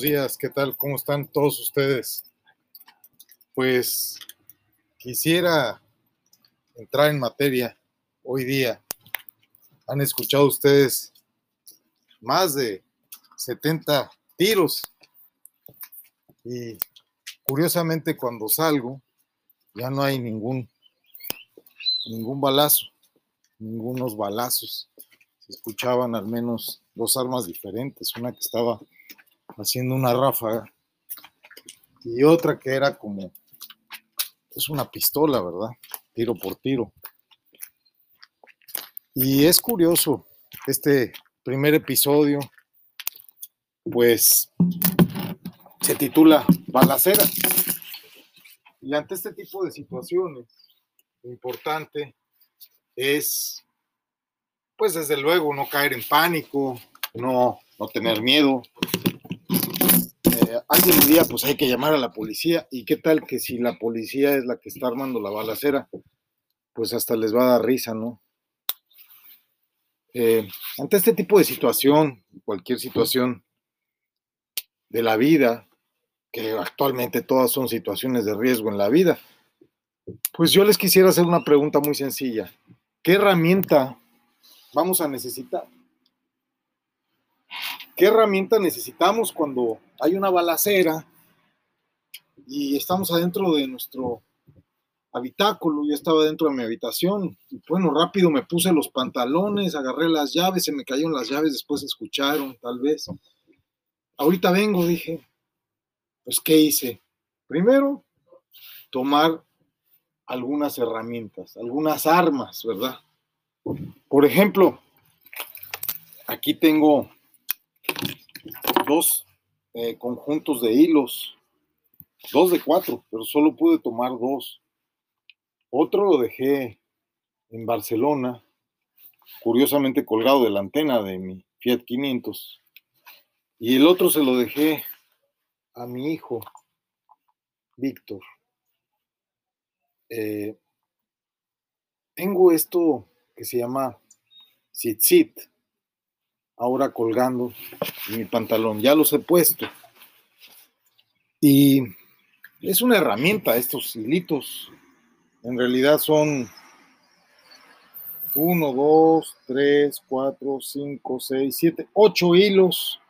Días, ¿qué tal? ¿Cómo están todos ustedes? Pues quisiera entrar en materia hoy día. Han escuchado ustedes más de 70 tiros y curiosamente cuando salgo ya no hay ningún ningún balazo, ningunos balazos. Se escuchaban al menos dos armas diferentes, una que estaba haciendo una ráfaga y otra que era como es una pistola, ¿verdad? Tiro por tiro. Y es curioso este primer episodio, pues se titula Balacera. Y ante este tipo de situaciones, lo importante es, pues desde luego, no caer en pánico, no, no tener miedo, alguien diría, pues hay que llamar a la policía. ¿Y qué tal que si la policía es la que está armando la balacera? Pues hasta les va a dar risa, ¿no? Eh, ante este tipo de situación, cualquier situación de la vida, que actualmente todas son situaciones de riesgo en la vida, pues yo les quisiera hacer una pregunta muy sencilla. ¿Qué herramienta vamos a necesitar? ¿Qué herramienta necesitamos cuando hay una balacera y estamos adentro de nuestro habitáculo? Yo estaba dentro de mi habitación bueno, rápido me puse los pantalones, agarré las llaves, se me cayeron las llaves, después escucharon, tal vez. Ahorita vengo, dije, pues ¿qué hice? Primero, tomar algunas herramientas, algunas armas, ¿verdad? Por ejemplo, aquí tengo dos eh, conjuntos de hilos, dos de cuatro, pero solo pude tomar dos. Otro lo dejé en Barcelona, curiosamente colgado de la antena de mi Fiat 500. Y el otro se lo dejé a mi hijo, Víctor. Eh, tengo esto que se llama Sit ahora colgando mi pantalón. Ya los he puesto. Y es una herramienta estos hilitos. En realidad son 1, 2, 3, 4, 5, 6, 7, 8 hilos.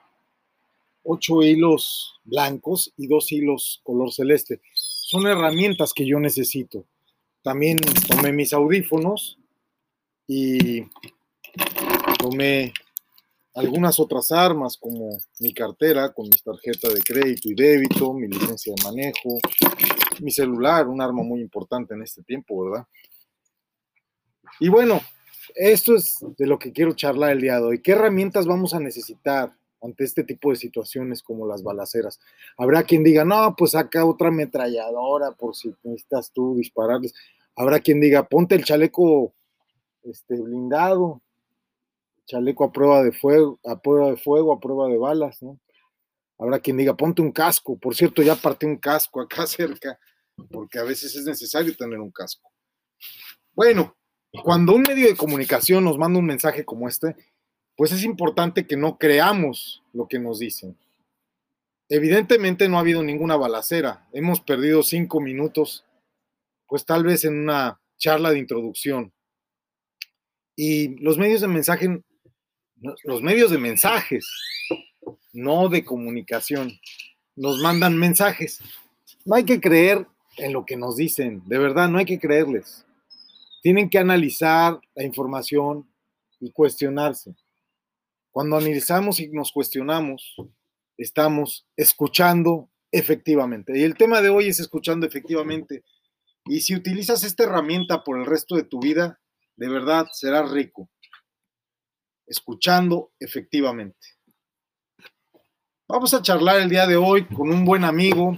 8 hilos blancos y dos hilos color celeste. Son herramientas que yo necesito. También tomé mis audífonos y tomé algunas otras armas como mi cartera con mi tarjeta de crédito y débito, mi licencia de manejo, mi celular, un arma muy importante en este tiempo, ¿verdad? Y bueno, esto es de lo que quiero charlar el día de hoy. ¿Qué herramientas vamos a necesitar ante este tipo de situaciones como las balaceras? Habrá quien diga, no, pues saca otra ametralladora por si necesitas tú dispararles. Habrá quien diga, ponte el chaleco este, blindado, chaleco a prueba de fuego, a prueba de fuego, a prueba de balas, ¿no? Habrá quien diga, ponte un casco. Por cierto, ya partí un casco acá cerca, porque a veces es necesario tener un casco. Bueno, cuando un medio de comunicación nos manda un mensaje como este, pues es importante que no creamos lo que nos dicen. Evidentemente no ha habido ninguna balacera. Hemos perdido cinco minutos, pues tal vez en una charla de introducción. Y los medios de mensaje los medios de mensajes, no de comunicación, nos mandan mensajes. No hay que creer en lo que nos dicen, de verdad, no hay que creerles. Tienen que analizar la información y cuestionarse. Cuando analizamos y nos cuestionamos, estamos escuchando efectivamente. Y el tema de hoy es escuchando efectivamente. Y si utilizas esta herramienta por el resto de tu vida, de verdad serás rico escuchando efectivamente. Vamos a charlar el día de hoy con un buen amigo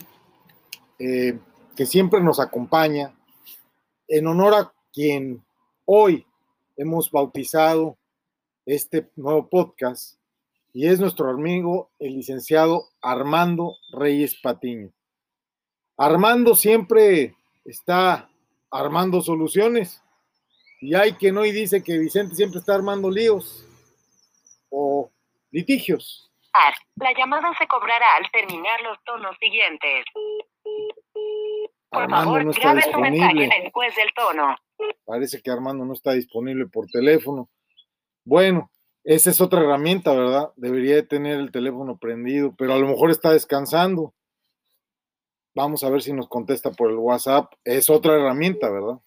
eh, que siempre nos acompaña, en honor a quien hoy hemos bautizado este nuevo podcast, y es nuestro amigo, el licenciado Armando Reyes Patiño. Armando siempre está armando soluciones, y hay quien hoy dice que Vicente siempre está armando líos o litigios. grabar. La llamada se cobrará al terminar los tonos siguientes. Por Armando favor, no está grabe su mensaje disponible. después del tono. Parece que Armando no está disponible por teléfono. Bueno, esa es otra herramienta, ¿verdad? Debería de tener el teléfono prendido, pero a lo mejor está descansando. Vamos a ver si nos contesta por el WhatsApp. Es otra herramienta, ¿verdad?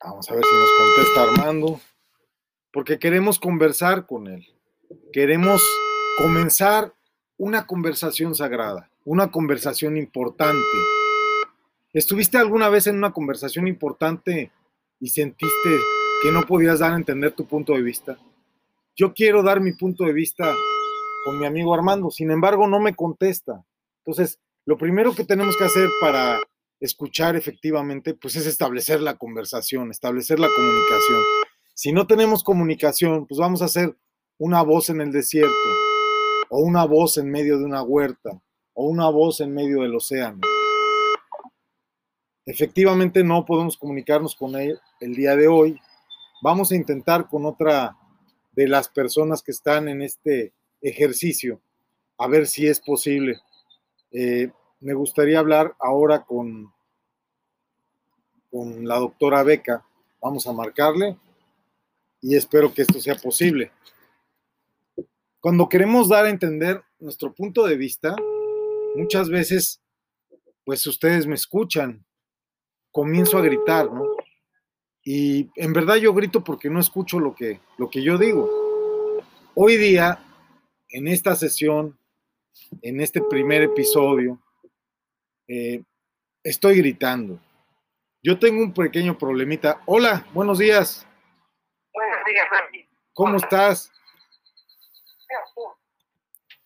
Vamos a ver si nos contesta Armando. Porque queremos conversar con él. Queremos comenzar una conversación sagrada, una conversación importante. ¿Estuviste alguna vez en una conversación importante y sentiste que no podías dar a entender tu punto de vista? Yo quiero dar mi punto de vista con mi amigo Armando, sin embargo no me contesta. Entonces, lo primero que tenemos que hacer para escuchar efectivamente, pues es establecer la conversación, establecer la comunicación. Si no tenemos comunicación, pues vamos a hacer una voz en el desierto, o una voz en medio de una huerta, o una voz en medio del océano. Efectivamente no podemos comunicarnos con él el día de hoy. Vamos a intentar con otra de las personas que están en este ejercicio, a ver si es posible. Eh, me gustaría hablar ahora con, con la doctora Beca. Vamos a marcarle y espero que esto sea posible. Cuando queremos dar a entender nuestro punto de vista, muchas veces, pues ustedes me escuchan, comienzo a gritar, ¿no? Y en verdad yo grito porque no escucho lo que, lo que yo digo. Hoy día, en esta sesión, en este primer episodio, eh, estoy gritando. Yo tengo un pequeño problemita. Hola, buenos días. ¿Cómo estás?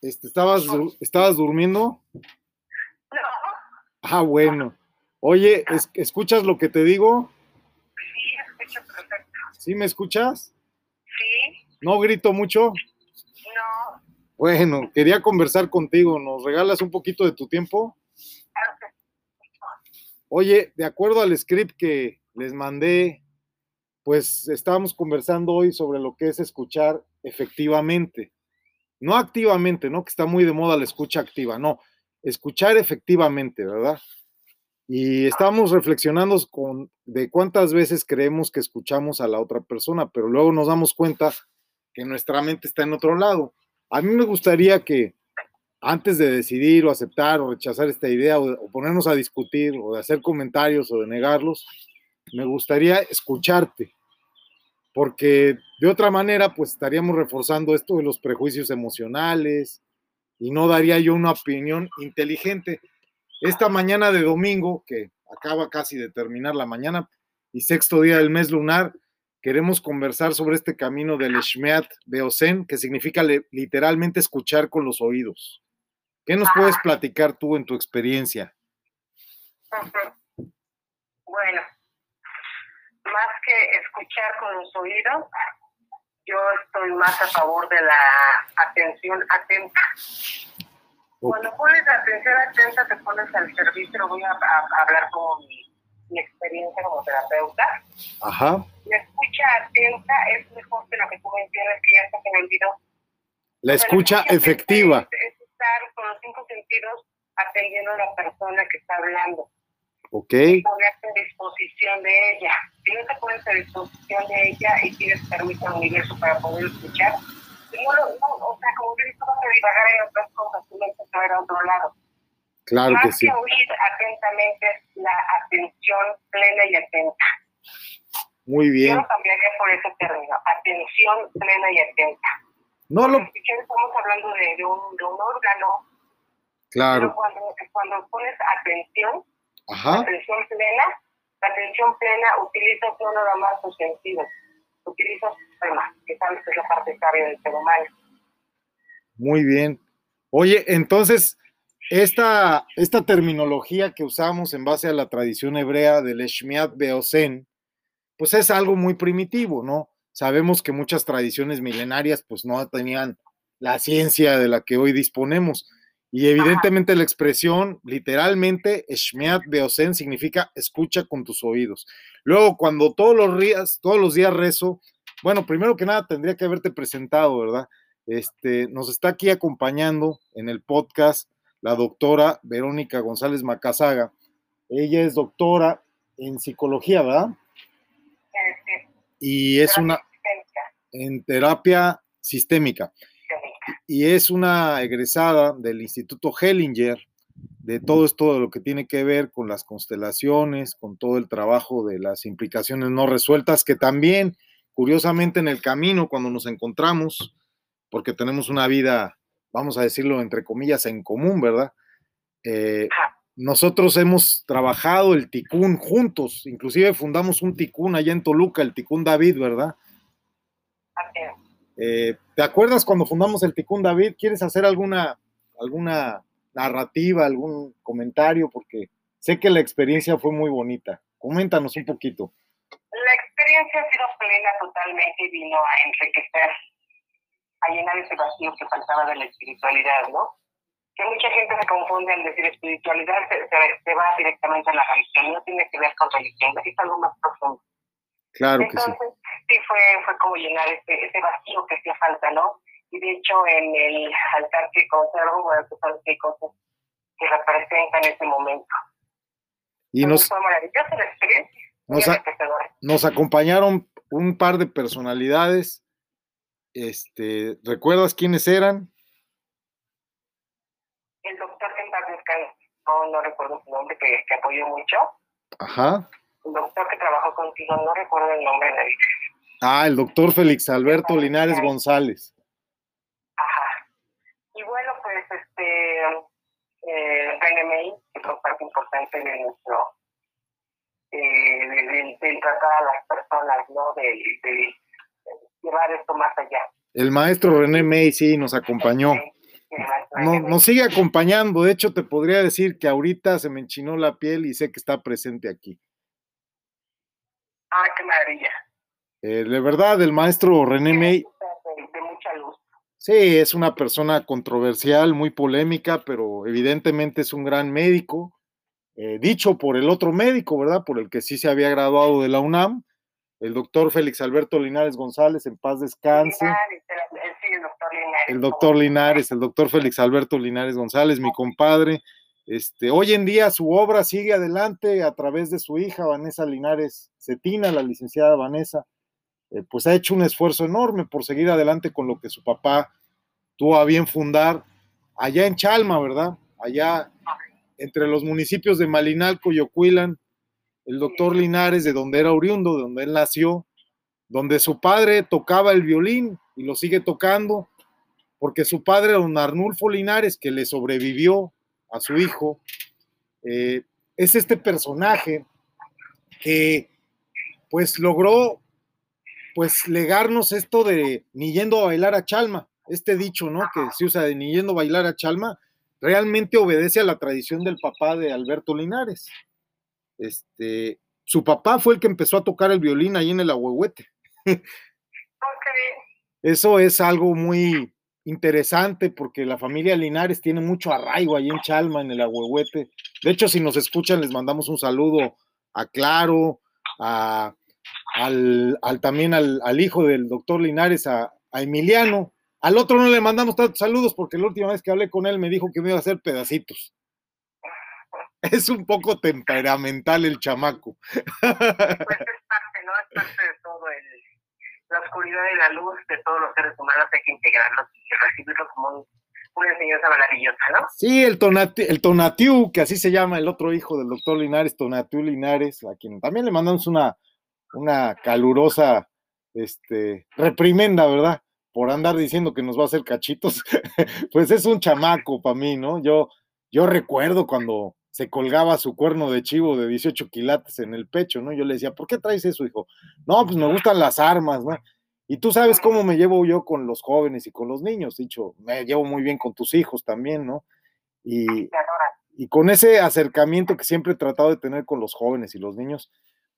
Este, ¿estabas, ¿Estabas durmiendo? No, Ah, bueno. Oye, ¿es- ¿escuchas lo que te digo? sí, escucho perfecto. ¿Sí me escuchas? Sí, ¿No grito mucho? no, Bueno, quería conversar contigo. ¿Nos regalas un poquito de tu tiempo? Oye, de acuerdo al script que les mandé, pues estábamos conversando hoy sobre lo que es escuchar efectivamente. No activamente, ¿no? Que está muy de moda la escucha activa, no. Escuchar efectivamente, ¿verdad? Y estábamos reflexionando con, de cuántas veces creemos que escuchamos a la otra persona, pero luego nos damos cuenta que nuestra mente está en otro lado. A mí me gustaría que antes de decidir o aceptar o rechazar esta idea o, o ponernos a discutir o de hacer comentarios o de negarlos, me gustaría escucharte, porque de otra manera pues estaríamos reforzando esto de los prejuicios emocionales y no daría yo una opinión inteligente. Esta mañana de domingo, que acaba casi de terminar la mañana y sexto día del mes lunar, queremos conversar sobre este camino del Shmeat Beosen, que significa literalmente escuchar con los oídos. ¿Qué nos puedes platicar tú en tu experiencia? Bueno, más que escuchar con los oídos, yo estoy más a favor de la atención atenta. Cuando pones atención atenta, te pones al servicio, voy a, hablar como mi, mi experiencia como terapeuta. Ajá. La escucha atenta es mejor que lo que tú mencionas, que ya se me olvidó. La escucha atenta efectiva. Es, es estar con los cinco sentidos atendiendo a la persona que está hablando. Ok. Ponerte en disposición de ella. Si no te pones a disposición de ella y pides permiso al universo para poder escuchar, no, lo- no, o sea, como que tú vas a divagar en otras cosas, tú vas a ver a otro lado. Claro Más que sí. que oír atentamente la atención plena y atenta. Muy Yo bien. lo cambiaría por ese término, atención plena y atenta. No lo. Porque estamos hablando de, de un, de un órgano, pero Claro. cuando, cuando pones atención, Ajá. atención plena, la atención plena utilizas no nada más tus sentidos, utilizas sistema, que sabes que es la parte sabia del ser humano. Muy bien. Oye, entonces, esta, esta terminología que usamos en base a la tradición hebrea del Shmiat Beosen, pues es algo muy primitivo, ¿no? Sabemos que muchas tradiciones milenarias pues no tenían la ciencia de la que hoy disponemos. Y evidentemente la expresión, literalmente, Shmiat Beosen significa escucha con tus oídos. Luego, cuando todos los días, todos los días rezo bueno, primero que nada tendría que haberte presentado, ¿verdad? Este, nos está aquí acompañando en el podcast la doctora Verónica González Macazaga. Ella es doctora en psicología, ¿verdad? Y es una en terapia sistémica. Y es una egresada del Instituto Hellinger, de todo esto de lo que tiene que ver con las constelaciones, con todo el trabajo de las implicaciones no resueltas, que también, curiosamente, en el camino, cuando nos encontramos, porque tenemos una vida, vamos a decirlo entre comillas, en común, ¿verdad? Eh, nosotros hemos trabajado el ticún juntos, inclusive fundamos un ticún allá en Toluca, el ticún David, ¿verdad? Eh, ¿Te acuerdas cuando fundamos el ticún David? ¿Quieres hacer alguna, alguna narrativa, algún comentario? Porque sé que la experiencia fue muy bonita. Coméntanos un poquito. La experiencia ha sido plena totalmente y vino a enriquecer, a llenar ese vacío que faltaba de la espiritualidad, ¿no? que mucha gente se confunde al decir espiritualidad, se, va directamente a la religión, no tiene que ver con religión, es algo más profundo. Claro que sí. Sí, fue, fue como llenar ese, ese vacío que hacía falta, ¿no? Y de hecho, en el altar que conservo, bueno, pues hay cosas que representan ese momento. Y nos, fue maravillosa la experiencia. Nos, nos acompañaron un par de personalidades. Este, ¿Recuerdas quiénes eran? el doctor que no, no recuerdo su nombre, que, que apoyó mucho. Ajá. El doctor que trabajó contigo, no recuerdo el nombre de nadie. Ah, el doctor Félix Alberto Linares González. Ajá. Y bueno, pues este, eh, René May, que fue parte importante de nuestro, eh, de, tratar a las personas, ¿no? De, de, llevar esto más allá. El maestro René May, sí, nos acompañó. No, nos sigue acompañando. De hecho, te podría decir que ahorita se me enchinó la piel y sé que está presente aquí. Ah, qué maravilla. Eh, de verdad, el maestro René May. De, mucha luz. Sí, es una persona controversial, muy polémica, pero evidentemente es un gran médico. Eh, dicho por el otro médico, ¿verdad? Por el que sí se había graduado de la UNAM, el doctor Félix Alberto Linares González, en paz descanse. El doctor Linares, el doctor Félix Alberto Linares González, mi compadre. Este, hoy en día su obra sigue adelante a través de su hija Vanessa Linares Cetina, la licenciada Vanessa, eh, pues ha hecho un esfuerzo enorme por seguir adelante con lo que su papá tuvo a bien fundar allá en Chalma, ¿verdad? Allá entre los municipios de Malinalco y Ocuilan, el doctor Linares, de donde era oriundo, de donde él nació, donde su padre tocaba el violín y lo sigue tocando, porque su padre, don Arnulfo Linares, que le sobrevivió a su hijo, eh, es este personaje que pues logró pues legarnos esto de ni yendo a bailar a Chalma, este dicho, ¿no? Que se usa de ni yendo a bailar a Chalma, realmente obedece a la tradición del papá de Alberto Linares. Este, su papá fue el que empezó a tocar el violín ahí en el Ahuehuete. Eso es algo muy interesante porque la familia Linares tiene mucho arraigo ahí en Chalma, en el Ahuehuete. De hecho, si nos escuchan, les mandamos un saludo a Claro, a, al, también al, hijo del doctor Linares, a, a, Emiliano. Al otro no le mandamos tantos saludos porque la última vez que hablé con él me dijo que me iba a hacer pedacitos. Es un poco temperamental el chamaco. Pues es parte, ¿no? Es parte de todo el, la oscuridad y la luz de todos los seres humanos hay que integrarlos y recibirlos como una enseñanza maravillosa, ¿no? Sí, el, tonati, el Tonatiu, que así se llama el otro hijo del doctor Linares, Tonatiu Linares, a quien también le mandamos una, una calurosa este, reprimenda, ¿verdad? Por andar diciendo que nos va a hacer cachitos. pues es un chamaco para mí, ¿no? Yo, yo recuerdo cuando se colgaba su cuerno de chivo de 18 quilates en el pecho, ¿no? Yo le decía, ¿por qué traes eso, hijo? No, pues me gustan las armas, ¿no? Y tú sabes cómo me llevo yo con los jóvenes y con los niños, dicho, me llevo muy bien con tus hijos también, ¿no? Y, y con ese acercamiento que siempre he tratado de tener con los jóvenes y los niños,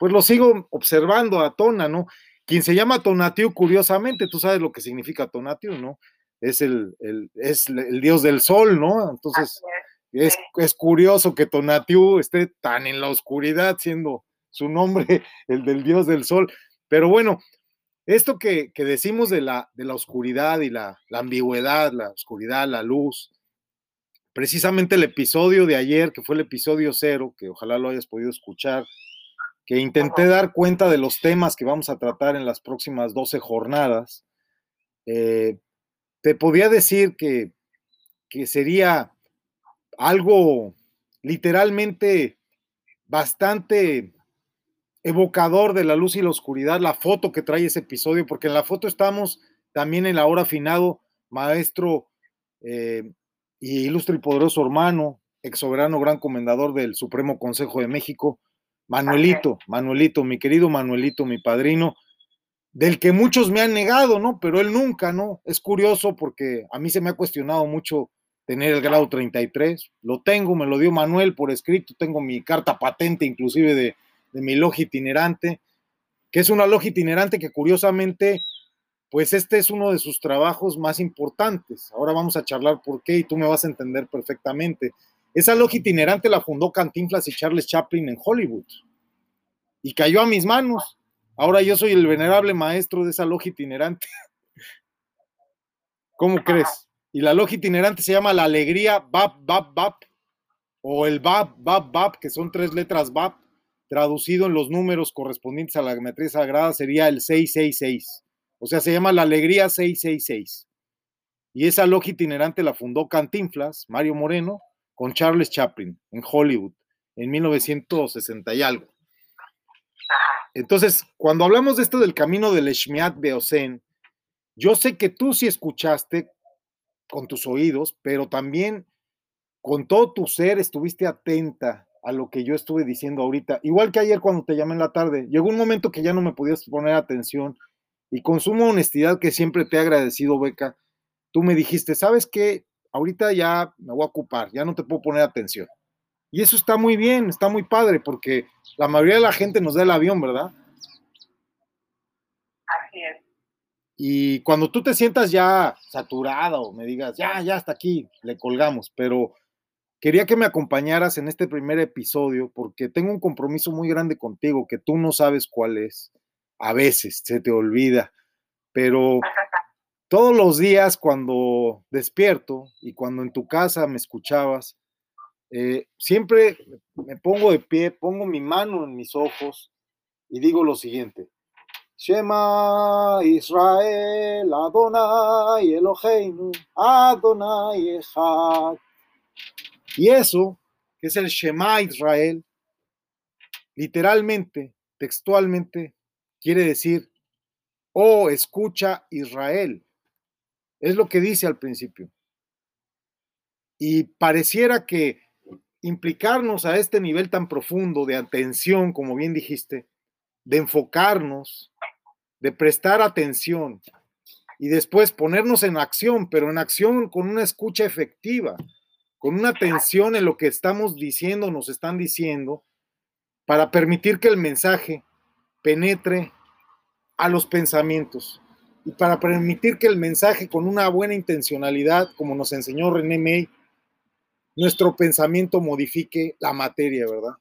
pues lo sigo observando a Tona, ¿no? Quien se llama Tonatiu, curiosamente, tú sabes lo que significa Tonatiu, ¿no? Es el, el, es el dios del sol, ¿no? Entonces, es, es curioso que Tonatiuh esté tan en la oscuridad, siendo su nombre el del dios del sol. Pero bueno, esto que, decimos de la, de la oscuridad y la, la, ambigüedad, la oscuridad, la luz, precisamente el episodio de ayer, que fue el episodio cero, que ojalá lo hayas podido escuchar, que intenté dar cuenta de los temas que vamos a tratar en las próximas 12 jornadas, eh, te podía decir que, que sería algo literalmente bastante evocador de la luz y la oscuridad, la foto que trae ese episodio, porque en la foto estamos también en la hora finado, maestro eh, y ilustre y poderoso hermano, ex soberano gran comendador del Supremo Consejo de México, Manuelito, Manuelito, mi querido Manuelito, mi padrino, del que muchos me han negado, ¿no? Pero él nunca, ¿no? Es curioso porque a mí se me ha cuestionado mucho tener el grado 33. Lo tengo, me lo dio Manuel por escrito, tengo mi carta patente inclusive de, de mi logia itinerante, que es una logia itinerante que curiosamente, pues este es uno de sus trabajos más importantes. Ahora vamos a charlar por qué y tú me vas a entender perfectamente. Esa logia itinerante la fundó Cantinflas y Charles Chaplin en Hollywood y cayó a mis manos. Ahora yo soy el venerable maestro de esa logia itinerante. ¿Cómo crees? Y la logia itinerante se llama la alegría Bab Bab Bab o el Bab Bab Bab, que son tres letras Bab traducido en los números correspondientes a la geometría sagrada sería el 666. O sea, se llama la alegría 666. Y esa logia itinerante la fundó Cantinflas, Mario Moreno, con Charles Chaplin en Hollywood en 1960 y algo. Entonces, cuando hablamos de esto del camino del Shmiat Beosen, yo sé que tú sí escuchaste con tus oídos, pero también con todo tu ser estuviste atenta a lo que yo estuve diciendo ahorita. Igual que ayer cuando te llamé en la tarde, llegó un momento que ya no me podías poner atención y con suma honestidad que siempre te he agradecido, Beca, tú me dijiste, ¿sabes qué? Ahorita ya me voy a ocupar, ya no te puedo poner atención. Y eso está muy bien, está muy padre, porque la mayoría de la gente nos da el avión, ¿verdad? Así es. Y cuando tú te sientas ya saturado, me digas, ya, ya hasta aquí, le colgamos, pero Quería que me acompañaras en este primer episodio porque tengo un compromiso muy grande contigo que tú no sabes cuál es. A veces se te olvida, pero todos los días cuando despierto y cuando en tu casa me escuchabas, eh, siempre me pongo de pie, pongo mi mano en mis ojos y digo lo siguiente. Shema Israel Adonai Eloheinu Adonai Echad y eso, que es el Shema Israel, literalmente, textualmente, quiere decir, oh, escucha Israel. Es lo que dice al principio. Y pareciera que implicarnos a este nivel tan profundo de atención, como bien dijiste, de enfocarnos, de prestar atención y después ponernos en acción, pero en acción con una escucha efectiva, con una atención en lo que estamos diciendo, nos están diciendo, para permitir que el mensaje penetre a los pensamientos y para permitir que el mensaje con una buena intencionalidad, como nos enseñó René May, nuestro pensamiento modifique la materia, ¿verdad?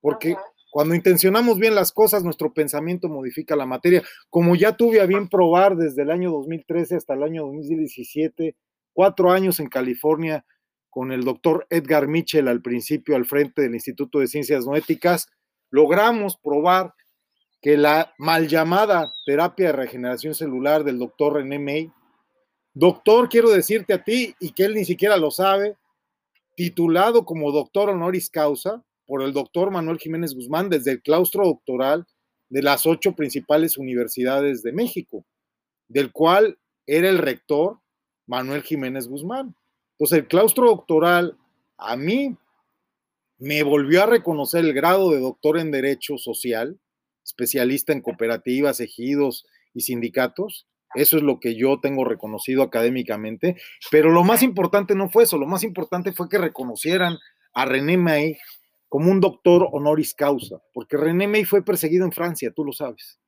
Porque cuando intencionamos bien las cosas, nuestro pensamiento modifica la materia. Como ya tuve a bien probar desde el año 2013 hasta el año 2017, cuatro años en California, con el doctor Edgar Mitchell al principio al frente del Instituto de Ciencias Noéticas, logramos probar que la mal llamada terapia de regeneración celular del doctor René May, doctor, quiero decirte a ti, y que él ni siquiera lo sabe, titulado como doctor honoris causa por el doctor Manuel Jiménez Guzmán desde el claustro doctoral de las ocho principales universidades de México, del cual era el rector Manuel Jiménez Guzmán. Entonces, el claustro doctoral a mí me volvió a reconocer el grado de doctor en Derecho Social, especialista en cooperativas, ejidos y sindicatos. Eso es lo que yo tengo reconocido académicamente. Pero lo más importante no fue eso, lo más importante fue que reconocieran a René May como un doctor honoris causa, porque René May fue perseguido en Francia, tú lo sabes.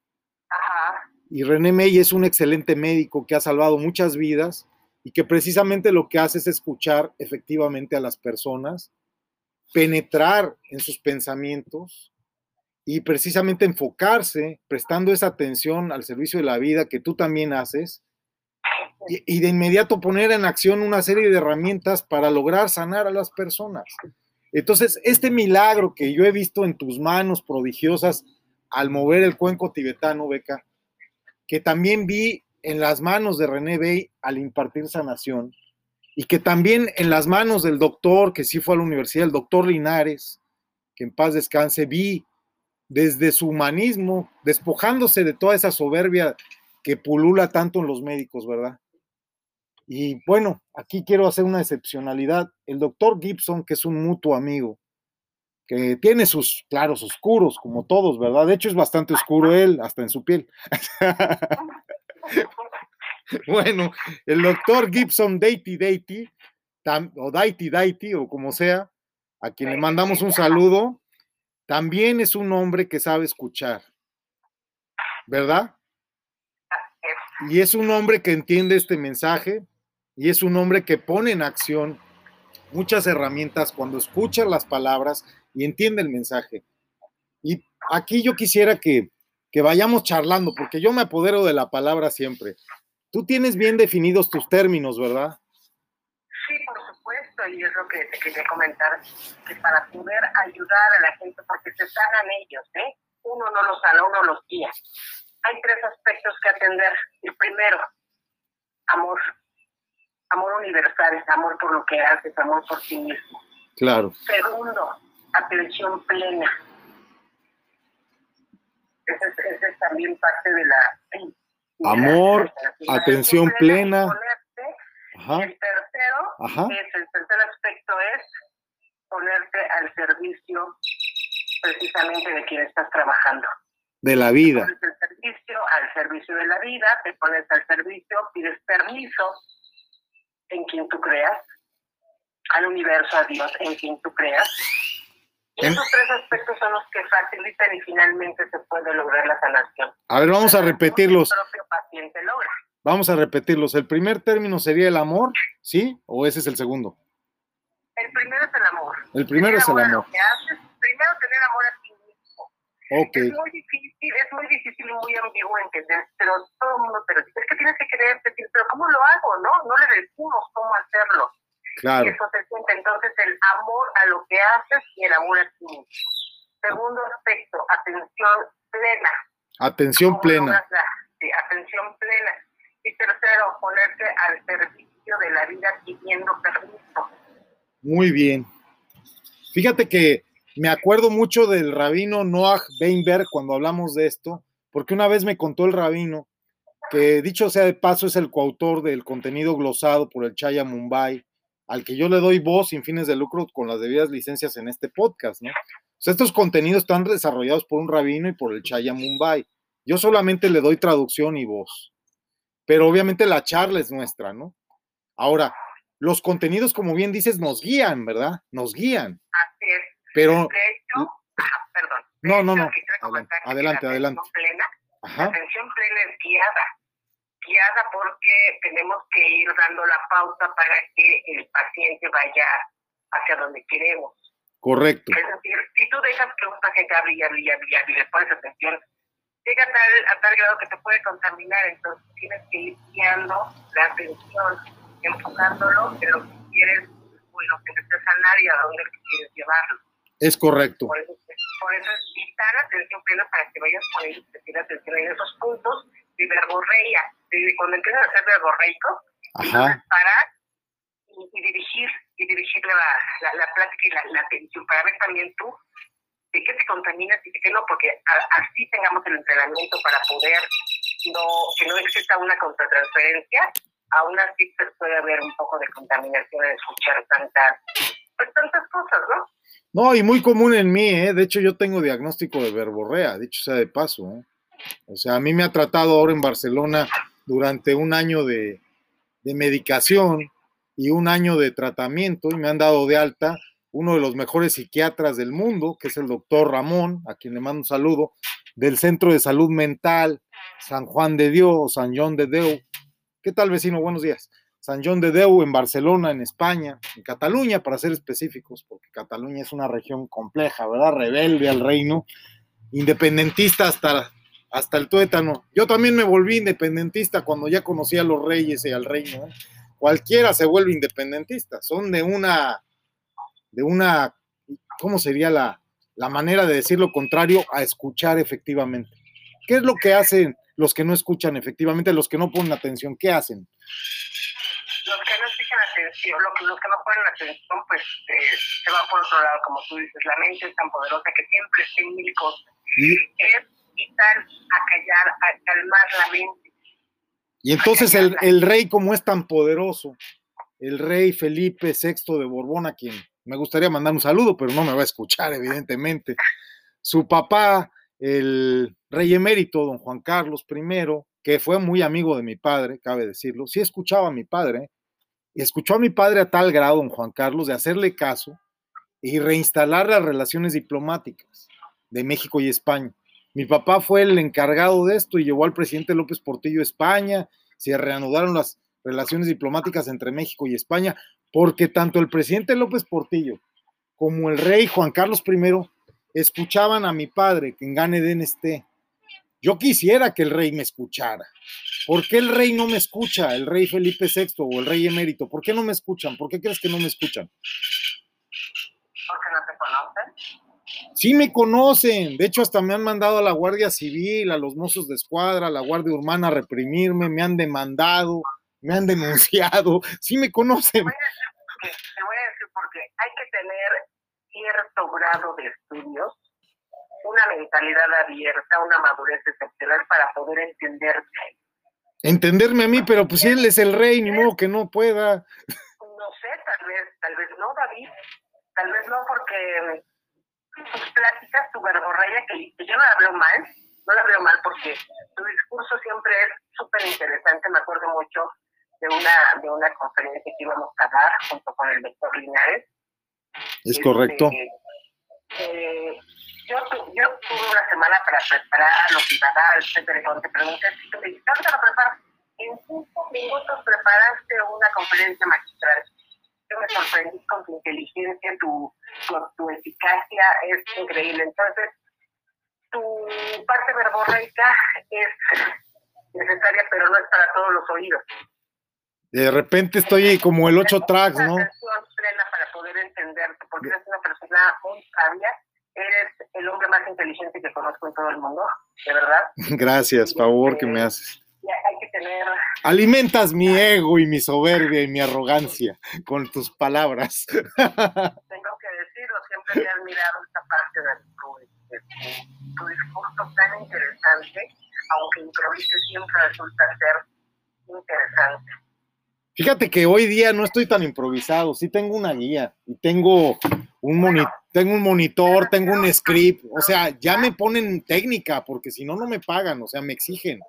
Y René May es un excelente médico que ha salvado muchas vidas y que precisamente lo que hace es escuchar efectivamente a las personas, penetrar en sus pensamientos y precisamente enfocarse, prestando esa atención al servicio de la vida que tú también haces, y, de inmediato poner en acción una serie de herramientas para lograr sanar a las personas. Entonces, este milagro que yo he visto en tus manos prodigiosas al mover el cuenco tibetano, Beca, que también vi en las manos de René Bey al impartir sanación, y que también en las manos del doctor, que sí fue a la universidad, el doctor Linares, que en paz descanse, vi desde su humanismo, despojándose de toda esa soberbia que pulula tanto en los médicos, ¿verdad? Y bueno, aquí quiero hacer una excepcionalidad. El doctor Gibson, que es un mutuo amigo, que tiene sus claros oscuros, como todos, ¿verdad? De hecho, es bastante oscuro él, hasta en su piel. Bueno, el doctor Gibson Daity Daity, o Daity Daity, o como sea, a quien le mandamos un saludo, también es un hombre que sabe escuchar, ¿verdad? Y es un hombre que entiende este mensaje y es un hombre que pone en acción muchas herramientas cuando escucha las palabras y entiende el mensaje. Y aquí yo quisiera que, que vayamos charlando, porque yo me apodero de la palabra siempre. Tú tienes bien definidos tus términos, ¿verdad? Y es lo que te quería comentar, que para poder ayudar a la gente, porque se sanan ellos, ¿eh? Uno no los sana, uno los guía. Hay tres aspectos que atender. El primero, amor. Amor universal, amor por lo que haces, amor por ti mismo. Claro. Segundo, atención plena. Esa es, ese es también parte de la Amor, atención plena. Ajá. El tercero, Ajá. Es, el tercer aspecto es ponerte al servicio precisamente de quien estás trabajando. De la vida. Te pones al servicio, al servicio de la vida, te pones al servicio, pides permiso en quien tú creas, al universo, a Dios, en quien tú creas, y esos tres aspectos son los que facilitan y finalmente se puede lograr la sanación. A ver, vamos a repetirlos. El propio paciente logra. Vamos a repetirlos. El primer término sería el amor, ¿sí? ¿O ese es el segundo? El primero es el amor. El primero es el amor. Que haces, primero tener amor a ti mismo. Ok. Es muy difícil, es muy difícil y muy ambiguo entender, pero todo el mundo te lo dice. Es que tienes que creerte, pero ¿cómo lo hago? No, no le decimos cómo hacerlo. Claro. Y eso se siente entonces el amor a lo que haces y el amor a ti mismo. Segundo aspecto, atención plena. Atención ¿Cómo plena. la- sí, atención plena. Y tercero, ponerte al servicio de la vida pidiendo permiso. Muy bien. Fíjate que me acuerdo mucho del rabino Noah Weinberg cuando hablamos de esto, porque una vez me contó el rabino que, dicho sea de paso, es el coautor del contenido glosado por el Chaya Mumbai, al que yo le doy voz sin fines de lucro con las debidas licencias en este podcast, estos contenidos están desarrollados por un rabino y por el Chaya Mumbai. Yo solamente le doy traducción y voz. Pero obviamente la charla es nuestra, ¿no? Ahora, los contenidos, como bien dices, nos guían, ¿verdad? Nos guían. Así es. Pero, De hecho, perdón. De no, no, no. que Adelante, la adelante. atención plena ajá, La atención plena es guiada, guiada porque tenemos que ir dando la pauta para que el paciente vaya hacia donde queremos. correcto. Es decir, si tú dejas que un paciente hable y hable y hable y le pones atención, llega a tal, a tal grado que te puede contaminar, entonces tienes que ir guiando la atención, enfocándolo en lo que quieres, o en lo que necesitas sanar y a dónde quieres llevarlo. Es correcto. Por eso, por eso es vital atención plena para que vayas poniendo especial atención en esos puntos de verborrea. De, cuando empiezas a hacer verborreico, entonces parar y, y dirigir, y dirigir la, la, la plática y la, la atención para ver también tú de qué te contaminas y de qué no, porque a- así tengamos el entrenamiento para poder no, que no exista una contratransferencia, aún así puede haber un poco de contaminación en escuchar tantas, pues tantas cosas, ¿no? No, y muy común en mí, ¿eh? De hecho, yo tengo diagnóstico de verborrea, dicho sea de paso, ¿eh? O sea, a mí me ha tratado ahora en Barcelona durante un año de, de medicación y un año de tratamiento y me han dado de alta uno de los mejores psiquiatras del mundo, que es el doctor Ramón, a quien le mando un saludo, del Centro de Salud Mental San Juan de Dios, San John de Deu. ¿Qué tal, vecino? Buenos días. San John de Deu en Barcelona, en España, en Cataluña, para ser específicos, porque Cataluña es una región compleja, ¿verdad? Rebelde al reino. independentista hasta, hasta el tuétano. Yo también me volví independentista cuando ya conocí a los reyes y al reino. ¿eh? Cualquiera se vuelve independentista. Son de una, de una, ¿cómo sería la, la manera de decir lo contrario a escuchar efectivamente? ¿Qué es lo que hacen los que no escuchan efectivamente, los que no ponen atención? ¿Qué hacen? Los que no escuchan atención, los, los que no ponen atención, pues eh, se van por otro lado, como tú dices, la mente es tan poderosa que siempre tiene mil cosas. Y, Es quitar, a callar, a calmar la mente. y entonces el, el rey, como es tan poderoso, el rey Felipe VI de Borbón, a quien me gustaría mandar un saludo, pero no me va a escuchar, evidentemente. Su papá, el rey emérito, don Juan Carlos I, que fue muy amigo de mi padre, cabe decirlo, sí escuchaba a mi padre, y escuchó a mi padre a tal grado, don Juan Carlos, de hacerle caso y reinstalar las relaciones diplomáticas de México y España. Mi papá fue el encargado de esto y llevó al presidente López Portillo a España, se reanudaron las relaciones diplomáticas entre México y España, porque tanto el presidente López Portillo como el rey Juan Carlos I escuchaban a mi padre, que en Gane Den esté. Yo quisiera que el rey me escuchara. ¿Por qué el rey no me escucha? El rey Felipe VI o el rey emérito. ¿Por qué no me escuchan? ¿Por qué crees que no me escuchan? porque no te conocen. Sí me conocen. De hecho, hasta me han mandado a la Guardia Civil, a los mozos de escuadra, a la Guardia Urbana a reprimirme, me han demandado, me han denunciado. Sí me Te conocen. voy a decir te voy a decir porque hay que tener cierto grado de estudios, una mentalidad abierta, una madurez excepcional para poder entenderte. Entenderme a mí, pero pues si él es el rey, ni modo que no pueda. No sé, tal vez, tal vez no, David, tal vez no porque tus pláticas, tu verborrea, que que yo no la veo mal, no la veo mal porque tu discurso siempre es súper interesante, me acuerdo mucho de una, de una conferencia que íbamos a dar junto con el doctor Linares. Es correcto. Este, eh, yo, yo tuve una semana para preparar, etcétera, y cuando te pregunté si me dijiste, ¿dónde lo preparas? En cinco minutos preparaste una conferencia magistral. Yo me sorprendí con tu inteligencia, tu, tu, tu eficacia es increíble. Entonces, tu parte verborreica es necesaria, pero no es para todos los oídos. De repente estoy como el 8 tracks, ¿no? Plena para poder entenderte, porque eres una persona muy sabia, eres el hombre más inteligente que conozco en todo el mundo, de verdad. Gracias, favor que me haces. Hay que tener, Alimentas mi ego y mi soberbia y mi arrogancia con tus palabras. tengo que decirlo, siempre he admirado esta parte de tu, de tu- tu discurso tan interesante, aunque improvises siempre resulta ser interesante. Fíjate que hoy día no estoy tan improvisado, sí tengo una guía y tengo un, moni- tengo un monitor, tengo un script, o sea, ya me ponen técnica porque si no, no me pagan, o sea, me exigen.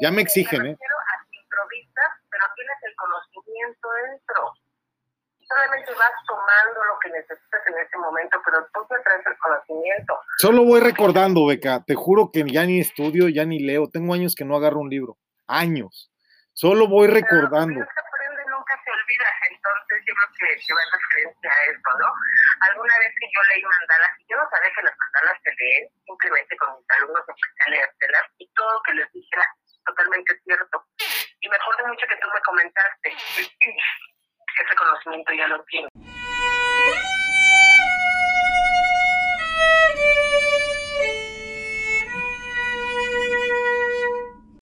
Ya me exigen, ¿eh? pero tienes el conocimiento dentro. Solamente vas tomando lo que necesitas en ese momento, pero tú te traes el conocimiento. Solo voy recordando, Beca, te juro que ya ni estudio, ya ni leo, tengo años que no agarro un libro, años. Solo voy recordando. Que olvida, entonces yo creo que, que va en referencia a esto, ¿no? Alguna vez que yo leí mandalas, y yo no sabía que las mandalas se leen, simplemente con mis alumnos empecé a leérselas, y todo lo que les dije era totalmente cierto. Y me acuerdo mucho que tú me comentaste, ese conocimiento ya lo tienes.